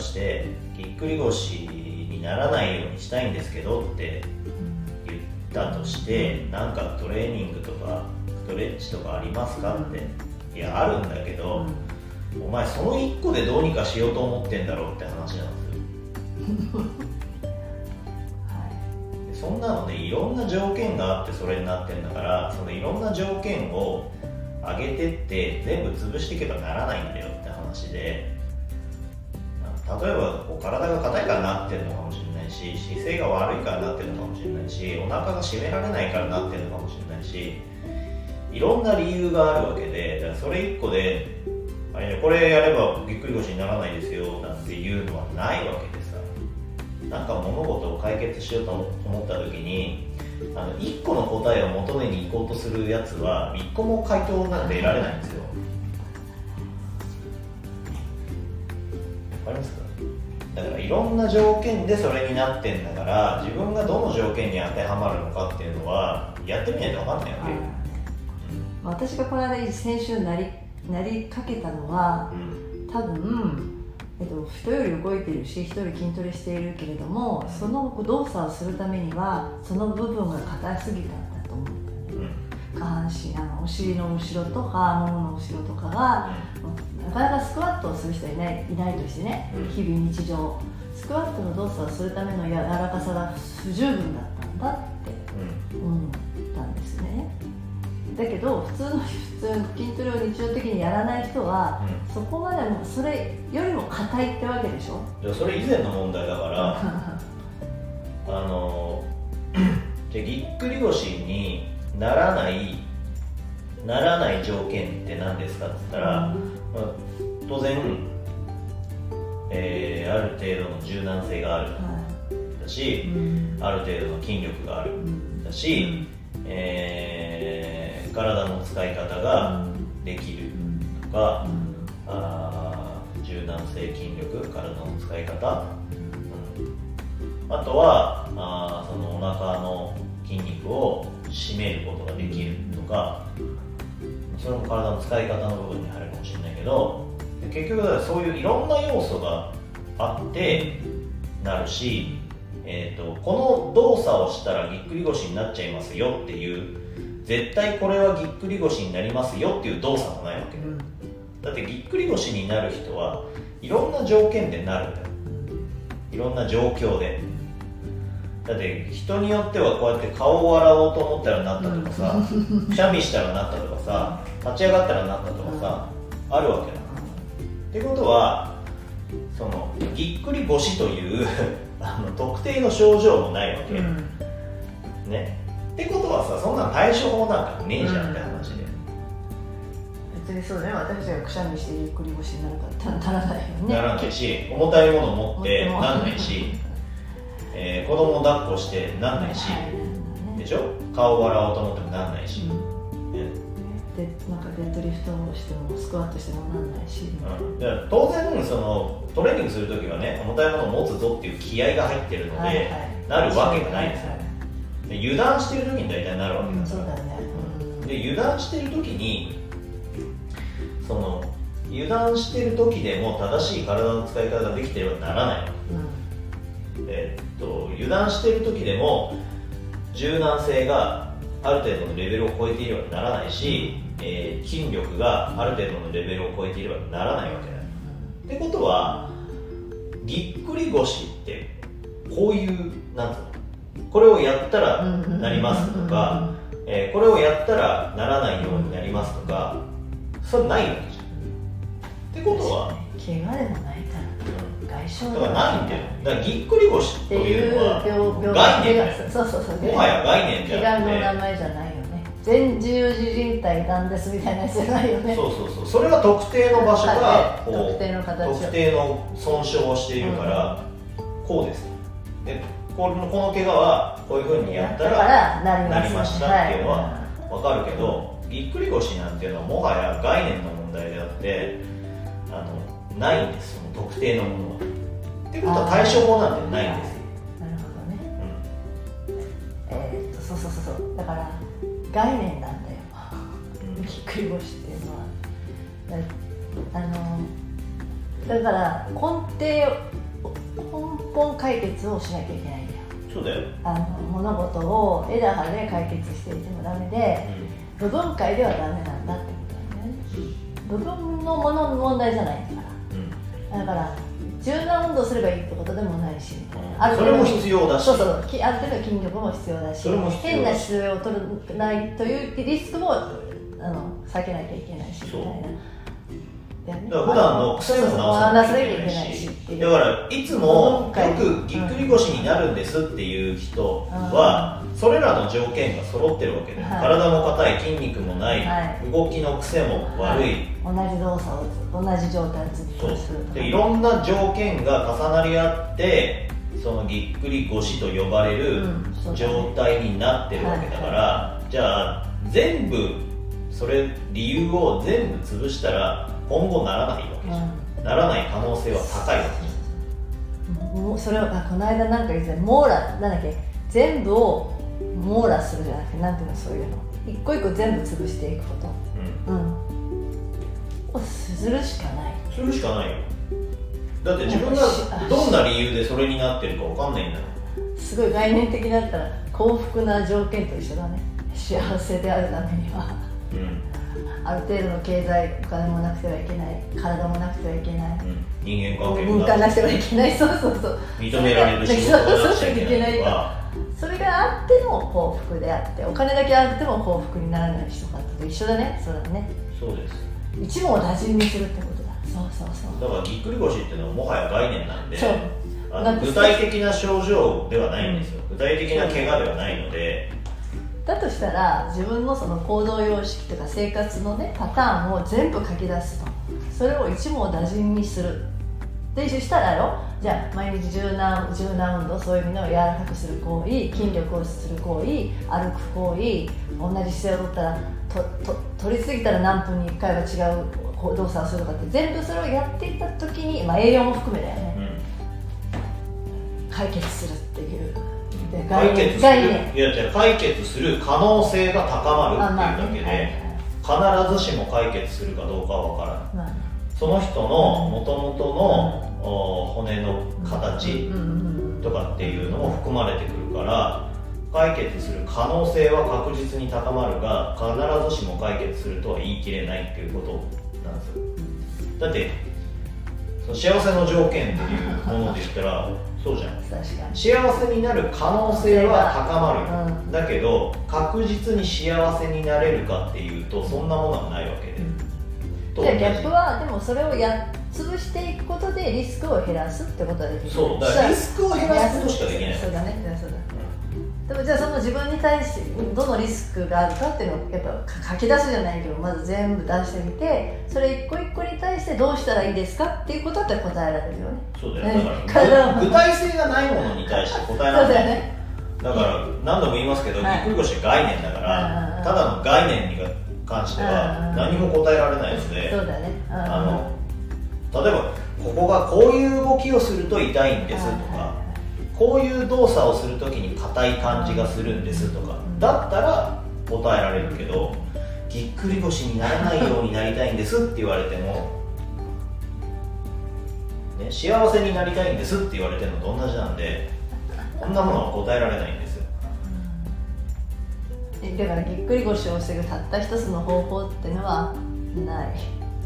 してぎっくり腰にならないようにしたいんですけどって言ったとしてなんかトレーニングとかストレッチとかありますかって。いやあるんだけど、お前その1個でどうにかしようと思ってんだろうって話なんですよ。そんなのでいろんな条件があってそれになってんだからそのいろんな条件を上げてって全部潰していけばならないんだよって話で例えばこう体が硬いからなってるのかもしれないし姿勢が悪いからなってるのかもしれないしお腹が締められないからなってるのかもしれないしいろんな理由があるわけでだからそれ1個でこれやればぎっくり腰にならないですよなんていうのはないわけでさなんか物事を解決しようと思った時にあの1個の答えを求めに行こうとするやつは1個も回答なんて得られないんですよ。わかります？かだからいろんな条件でそれになってんだから自分がどの条件に当てはまるのかっていうのはやってみないと分かんないわけ、うん、私がこの間先週なりなりかけたのは、うん、多分えっと、人より動いてるし人より筋トレしているけれどもその動作をするためにはその部分が硬すぎたんだと思う。うん、下半身あのお尻の後ろとかももの後ろとかが、うん、なかなかスクワットをする人いないいないとしてね、うん、日々日常スクワットの動作をするための柔らかさが不十分だったんだって思ったんですね。だけど普通の 普通筋トレを日常的にやらない人は、うん、そこまでもそれよりも硬いってわけでしょ？いやそれ以前の問題だから あの じゃぎっくり腰にならないならない条件って何ですかって言ったら、うん、まあ、当然、えー、ある程度の柔軟性がある、はい、だし、うん、ある程度の筋力がある、だし、えー体の使い方ができるとか、うん、あ柔軟性筋力体の使い方、うん、あとはあそのお腹の筋肉を締めることができるとかそれも体の使い方の部分に入るかもしれないけど結局だからそういういろんな要素があってなるし、えーと、とこの動作をしたらぎっくり腰になっちゃいますよっていう絶対これはぎっくり腰になりますよっていう動作もないわけ、うん、だってぎっくり腰になる人はいろんな条件でなるんだよ。いろんな状況でだって人によってはこうやって顔を洗おうと思ったらなったとかさ、くしゃみしたらなったとかさ立ち上がったらなったとかさ、あるわけだ。ってことはそのぎっくり腰という あの特定の症状もないわけ、うん、ね。ってことはさそんな対処法なんかねえじゃんって話で、別にそうね私たちがくしゃみしてゆっくり腰になるかならないよね。ならないし重たいもの持ってなんないし、えー、子供を抱っこしてなんないし、でしょ？顔を洗おうと思ってもなんないし、うん。でなんかデッドリフトをしてもスクワットしてもなんないし、うん、当然そのトレーニングする時はね重たいものを持つぞっていう気合が入ってるので、はいはい、なるわけがないですよ、で油断してる時に大体なるわけだから、うんね。うん、で油断してる時にその油断してる時でも正しい体の使い方ができてればならないわけ、うん、えっと油断してる時でも柔軟性がある程度のレベルを超えていればならないし、えー、筋力がある程度のレベルを超えていればならないわけだ、ってことはぎっくり腰ってこういうなんつうのこれをやったらなりますとか、えー、これをやったらならないようになりますとかそれないわけじゃん。ってことは怪我でもないだからないんだよ。だからぎっくり腰というのは概念そうそうそうもはや概念じゃなくて。怪我の名前じゃないよね。全十字靭帯なんですみたいなやつじゃないよねそうそうそう。それは特定の場所が特定の形特定の損傷をしているから、こうです。でこのこの怪我はこういうふうにやったらなりました。っていうのは分かるけど、ぎっくり腰なんていうのはもはや概念の問題であってあのないんですその特定のものは。っていうことは対処法なんてないんですよ。なるほどね。うん、えー、っとそうそうそうそう。だから概念なんだよ、ぎっくり腰っていうのは。あのだから根底根本解決をしなきゃいけないんだよ。そうだよ。あの物事を枝葉で解決していてもダメで、部分解ではダメなんだってことなんだよね、部分のものの問題じゃないだから柔軟運動すればいいってことでもないし、あるそれも必要だし。そうそう。ある程度筋力も必要だし変な姿勢を取らないというリスクもあの避けなきゃいけないしみたいな。だから普段の癖も直さなきゃいけないし。だからいつもよくぎっくり腰になるんですっていう人はそれらの条件が揃ってるわけで、体も硬い筋肉もない、動きの癖も悪い、同じ動作を同じ状態をずっとするでいろんな条件が重なり合ってそのぎっくり腰と呼ばれる状態になってるわけだから、じゃあ全部それ理由を全部潰したら今後ならないわけじゃん、うん、ならない可能性は高いわけじゃうそれをあこの間なんか言ってた網羅なんだっけ？全部を網羅するじゃなくてなんていうのそういうの。一個一個全部潰していくこと。うん、うん、をするしかない。するしかないよ。だって自分がどんな理由でそれになってるか分かんないんだよすごい概念的だったら幸福な条件と一緒だね。幸せであるためには。うんある程度の経済お金もなくてはいけない体もなくてはいけない、うん、人間関係もなくて。はいけない。そうそうそう。認められる仕事がなくちゃいけないとか。それがあっての幸福であってお金だけあっても幸福にならない人かと一緒だね。そうだね。そうです。一網打尽にするってことだ。そうそうそう。だからぎっくり腰っていうのはもはや概念なんであの具体的な症状ではないんですよ、具体的な怪我ではないのでだとしたら自分のその行動様式とか生活のねパターンを全部書き出すと。それを一網打尽にする。でしたらやろ？じゃあ毎日柔軟柔軟運動そういう意味の柔らかくする行為筋力をする行為歩く行為同じ姿勢をとったらとと取りすぎたら何分に1回は違う動作をするとかって全部それをやっていった時に、まあ、栄養も含めだよね、うん、解決するっていう解決する。いやじゃ解決する可能性が高まるっていうだけで、必ずしも解決するかどうかは分からない、その人のもともとの骨の形とかっていうのも含まれてくるから解決する可能性は確実に高まるが必ずしも解決するとは言い切れないっていうことなんですよ。だって幸せの条件っていうもので言ったらそうじゃん。幸せになる可能性は高まる、うん、だけど確実に幸せになれるかっていうとそんなものはないわけで、うん、じ。ゃあ逆はでもそれをや潰していくことでリスクを減らすってことはできる。そうだからリスクを減らすことしかできない。そうだね。そうだでもじゃあその自分に対してどのリスクがあるかっていうのをやっぱ書き出すじゃないけどまず全部出してみてそれ一個一個に対してどうしたらいいですかっていうことって答えられるよ。ねそうだよ。だから具体性がないものに対して答えられないね。だから何度も言いますけど、ぎっくり腰概念だから、ただの概念に関しては何も答えられないので、そうだね。あの例えばここがこういう動きをすると痛いんですとか、こういう動作をするときに硬い感じがするんですとかだったら答えられるけどぎっくり腰にならないようになりたいんですって言われても、ね、幸せになりたいんですって言われてるのと同じなんでこんなものは答えられないんですよ。だからぎっくり腰を防ぐたった一つの方法っていうのはない。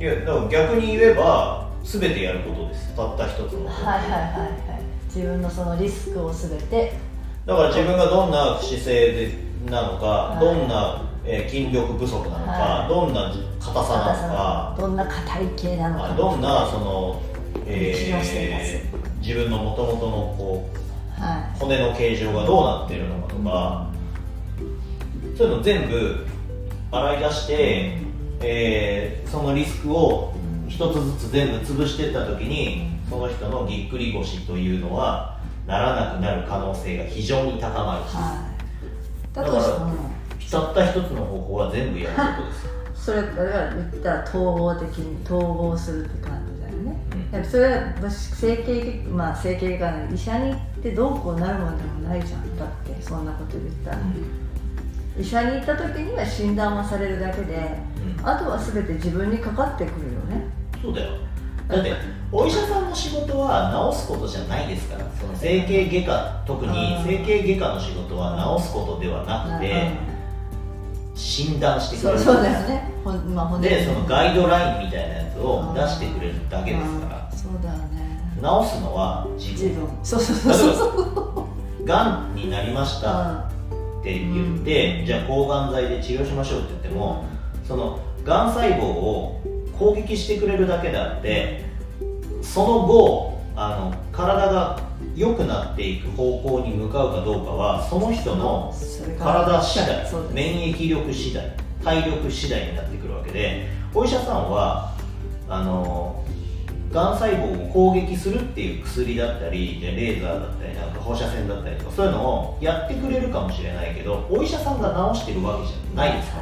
いやだから逆に言えば全てやることです。たった一つのはいはいはいはい。自分のそのリスクを全て。だから自分がどんな姿勢でなのか、はい、どんな、えー、筋力不足なのか、はい、どんな硬さなのか。どんな硬い系なのか。どんなその、えー、自分のもともとのこう、はい、骨の形状がどうなっているのかとか、うん、そういうの全部洗い出して、えー、そのリスクを一つずつ全部潰していった時にその人のぎっくり腰というのはならなくなる可能性が非常に高まる。し、はい、だからたった一つの方法は全部やることですそれから言ったら統合的に統合するって感じだよね、うん、それは整形まあ整形外科医者に行ってどうこうなるもんでもないじゃん。だってそんなこと言ったら、うん、医者に行った時には診断はされるだけで、うん、あとは全て自分にかかってくるよね。そうだよ。だってお医者さんの仕事は治すことじゃないですから。その整形外科特に整形外科の仕事は治すことではなくて診断してくれる。そうだよね、まあ、でそのガイドラインみたいなやつを出してくれるだけですから。そうだよね。治すのは自分。そうそうそうそうがんになりましたって言って、うん、じゃあ抗がん剤で治療しましょうって言ってもそのがん細胞を攻撃してくれるだけであってその後あの体が良くなっていく方向に向かうかどうかはその人の体次第免疫力次第体力次第になってくるわけでお医者さんはあのがん細胞を攻撃するっていう薬だったりレーザーだったりなんか放射線だったりとかそういうのをやってくれるかもしれないけどお医者さんが治してるわけじゃないですか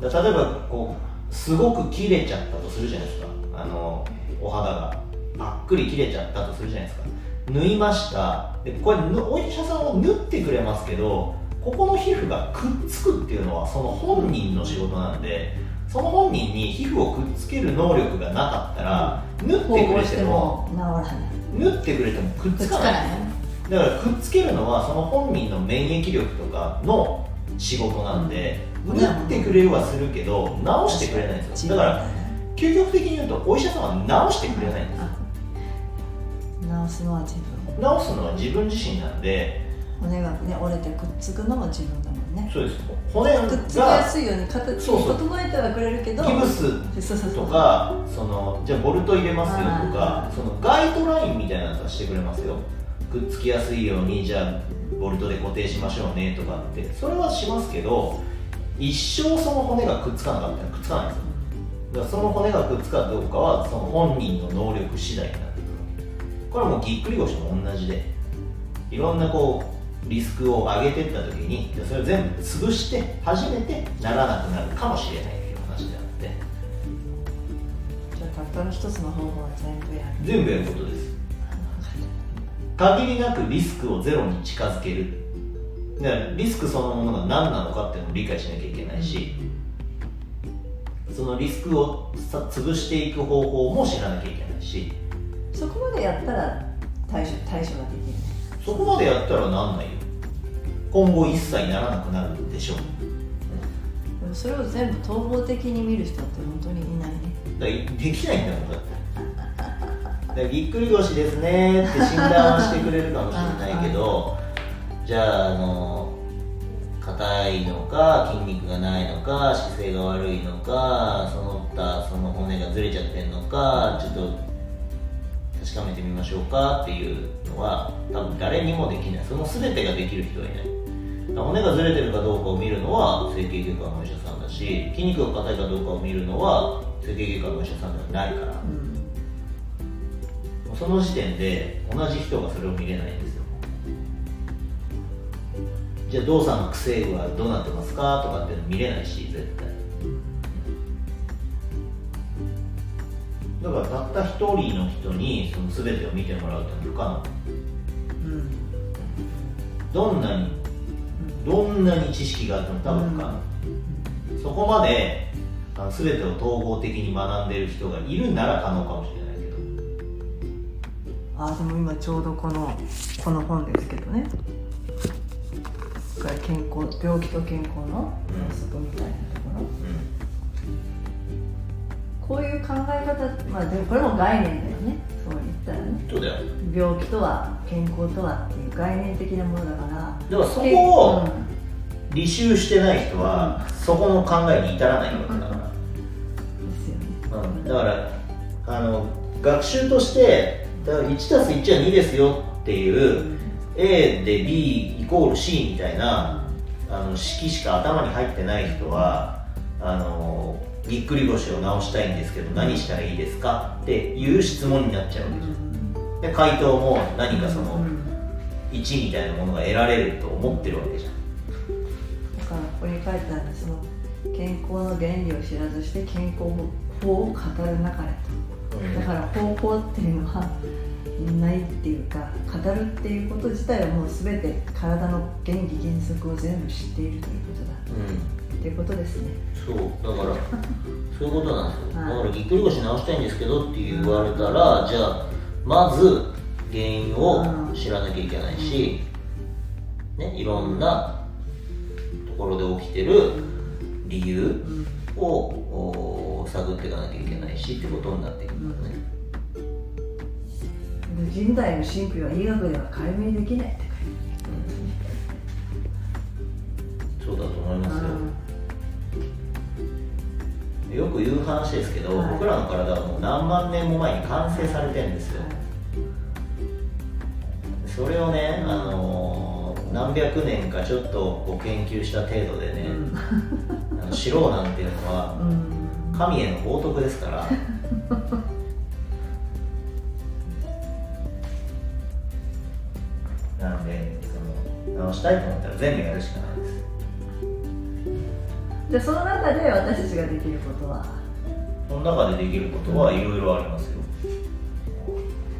ら、例えばこうすごく切れちゃったとするじゃないですかあのお肌がぱっくり切れちゃったとするじゃないですか。縫いました。でこれお医者さんは縫ってくれますけどここの皮膚がくっつくっていうのはその本人の仕事なんでその本人に皮膚をくっつける能力がなかったら縫ってくれても縫ってくれてもくっつかない。だからくっつけるのはその本人の免疫力とかの仕事なんで、うん、縫ってくれはするけど治してくれないんですよ。だから究極的に言うとお医者さんは治してくれないんです治すのは自分。治すのは自分自身なんで。骨がね折れてくっつくのも自分だもんね。そうです骨がくっつきやすいように形を整えてはくれるけどギブスとかそのじゃあボルト入れますよとかそのガイドラインみたいなのはしてくれますよ。くっつきやすいようにじゃあボルトで固定しましょうねとかって。それはしますけど一生その骨がくっつかなかったらくっつかないんですよ。だからその骨がくっつくかどうかはその本人の能力次第になってくるこれはもうぎっくり腰も同じでいろんなこうリスクを上げていった時にそれを全部潰して初めてならなくなるかもしれないっていう話であって。じゃあたったの一つの方法は全部やる。全部やることです。限りなくリスクをゼロに近づける。だからリスクそのものが何なのかっていうのを理解しなきゃいけないし、そのリスクをさ潰していく方法も知らなきゃいけないしそこまでやったら対処対処ができる。そこまでやったらなんないよ。今後一切ならなくなるでしょう。でもそれを全部統合的に見る人って本当にいないね。だできないんだもんだって。だぎっくり腰ですねって診断はしてくれるかもしれないけどじゃああの硬いのか筋肉がないのか姿勢が悪いのかその他その骨がずれちゃってんのかちょっと確かめてみましょうかっていうのは多分誰にもできない。その全てができる人はいない。骨がずれてるかどうかを見るのは整形外科のお医者さんだし筋肉が硬いかどうかを見るのは整形外科のお医者さんではないから、うん、その時点で同じ人がそれを見れないんですよ。じゃあ動作の癖はどうなってますか？とかっていうの見れないし絶対だからたった一人の人にその全てを見てもらうって不可能、うん、どんなにどんなに知識があっても多分不可能、うん、そこまであの全てを統合的に学んでる人がいるなら可能かもしれないけど。あでも今ちょうどこのこの本ですけどね。健康病気と健康の法則みたいな。とここういう考え方まあでもこれも概念だよね。そう言ったらね。そうだよ。病気とは健康とはっていう概念的なものだから。でもそこを履修してない人は、うん、そこの考えに至らないわけだから、ですよね、うん、だからあの学習としてだから 1+1 は2ですよっていう、うん、A で B イコール C みたいなあの式しか頭に入ってない人はあのぎっくり腰を治したいんですけど何したらいいですか？っていう質問になっちゃうわけじゃん。で回答も何かその1みたいなものが得られると思ってるわけじゃん。だからここに書いてあるその健康の原理を知らずして健康法を語る中で。と、だから方法っていうのはないっていうか語るっていうこと自体はもう全て体の原理原則を全部知っているということだ、うん、っていうことですね。そうだから そういうことなんですよ、だからぎっくり腰直したいんですけどって言われたら、じゃあまず原因を知らなきゃいけないし、ね、いろんなところで起きてる理由を探っていかなきゃいけないしってことになっていくんだね、人体の神秘は医学では解明できないってよよく言う話ですけど、はい、僕らの体はもう何万年も前に完成されてるんですよ、はい、それをね、あのー、何百年かちょっとこう研究した程度でね、うん、知ろうなんていうのは、神への冒涜ですから。なんでその直したいと思ったら全部やるしかないじゃあその中で私たちができることは。その中でできることはいろいろありますよ。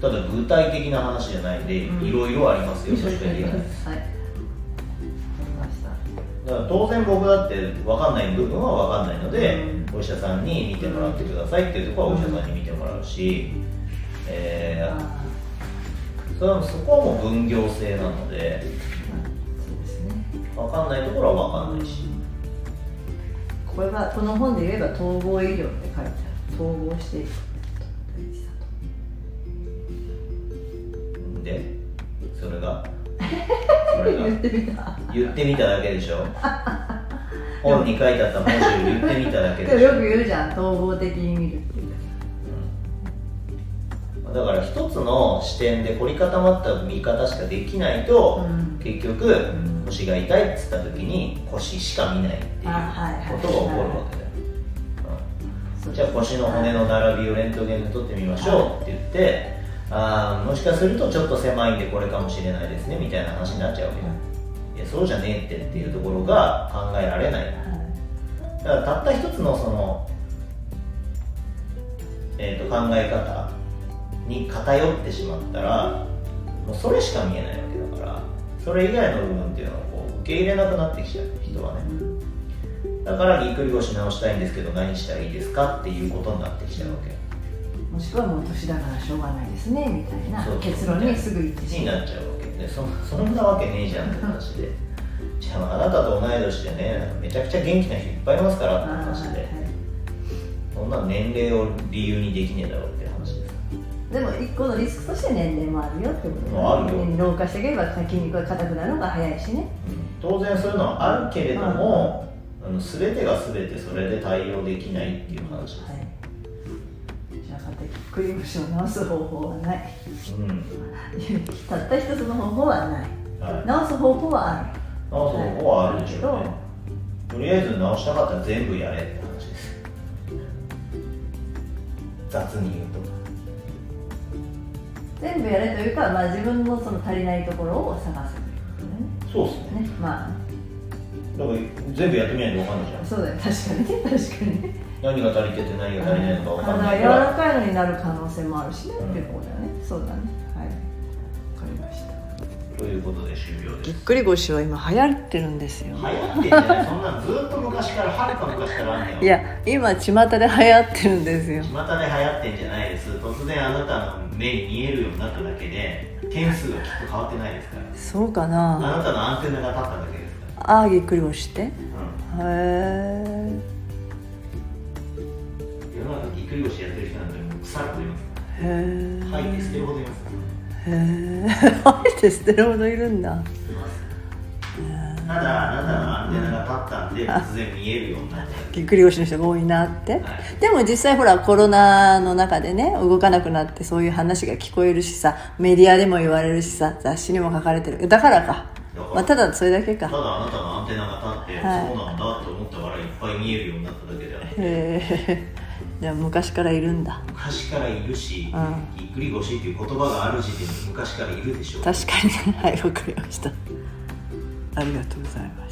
ただ具体的な話じゃないんでいろいろありますよ、そしてはい。だから当然僕だって分かんない部分は分かんないので、うん、お医者さんに見てもらってくださいっていうところはお医者さんに見てもらうし、えーそれはそこはもう分業制なので、そうですね、分かんないところは分かんないし、これはこの本で言えば統合医療って書いてある。統合して。いくでそれが。それが言ってみた。言ってみただけでしょ。本に書いてあった文字を言ってみただけでしょ。よく言うじゃん。統合的に見るって。いうだから一つの視点で凝り固まった見方しかできないと、うん、結局、腰が痛いっつった時に腰しか見ないっていうことが起こるわけだよ、じゃあ腰の骨の並びをレントゲンで撮ってみましょうって言って、あもしかするとちょっと狭いんでこれかもしれないですねみたいな話になっちゃうわけだ、いやそうじゃねえってっていうところが考えられない、だからたった一つのその、えー、と考え方に偏ってしまったらもうそれしか見えないそれ以外の部分っていうのをこう受け入れなくなってきちゃう人はねだからぎっくり腰直したいんですけど何したらいいですかっていうことになってきちゃうわけ。もしくはもう年だからしょうがないですねみたいな結論にすぐ行ってしまうになっちゃうわけ。でそそんなわけねえじゃんって話で。じゃああなたと同い年でねめちゃくちゃ元気な人いっぱいいますからって話で、はい、そんな年齢を理由にできねえだろうってでも一個のリスクとして年齢もあるよってことだ、ね、老化していけば筋肉が硬くなるのが早いしね、うん、当然そういうのはあるけれども、あの全てが全てそれで対応できないっていう話です、はい、じゃあぎっくり腰を治す方法はない、うん、たった一つの方法はない、はい、治す方法はある。治す方法はあるでしょうね、とりあえず治したかったら全部やれって話です。雑に言うと全部やれというか、まあ、自分のその足りないところを探すということね。そうですね。まあ。だから全部やってみないと分かんないじゃん。そうだよ。確かにね。確かにね。何が足りてて何が足りないのか分かんない。柔らかいのになる可能性もあるしね、うん、っていうことだよね。そうだね。はい。分かりました。ということで終了です。ぎっくり腰は今流行ってるんですよ。流行ってんじゃない？そんなずっと昔からはるか昔からあんねよいや今巷で流行ってるんですよ。巷で流行ってんじゃないです。突然あなたの目に見えるようになっただけで点数がきっと変わってないですから。そうかな。あなたのアンテナが立っただけですから。ああぎっくり腰して、うん、へえ世の中ぎっくり腰やってる人なんてもう腐るほどいます。へえ吐いて捨てるほどいます。へえ 吐いて捨てるほどいるんだただあなたのアンテナが立ったんで突然見えるようになったぎっくり腰の人が多いなって、はい、でも実際ほらコロナの中でね動かなくなってそういう話が聞こえるしさメディアでも言われるしさ雑誌にも書かれてる。だからか。まあ、ただそれだけか。ただあなたのアンテナが立って、はい、そうなんだと思ったからいっぱい見えるようになっただけであって。へえじゃあ昔からいるんだ。昔からいるし、うん、ぎっくり腰っていう言葉がある時点で昔からいるでしょう。確かにはいわかりましたありがとうございます。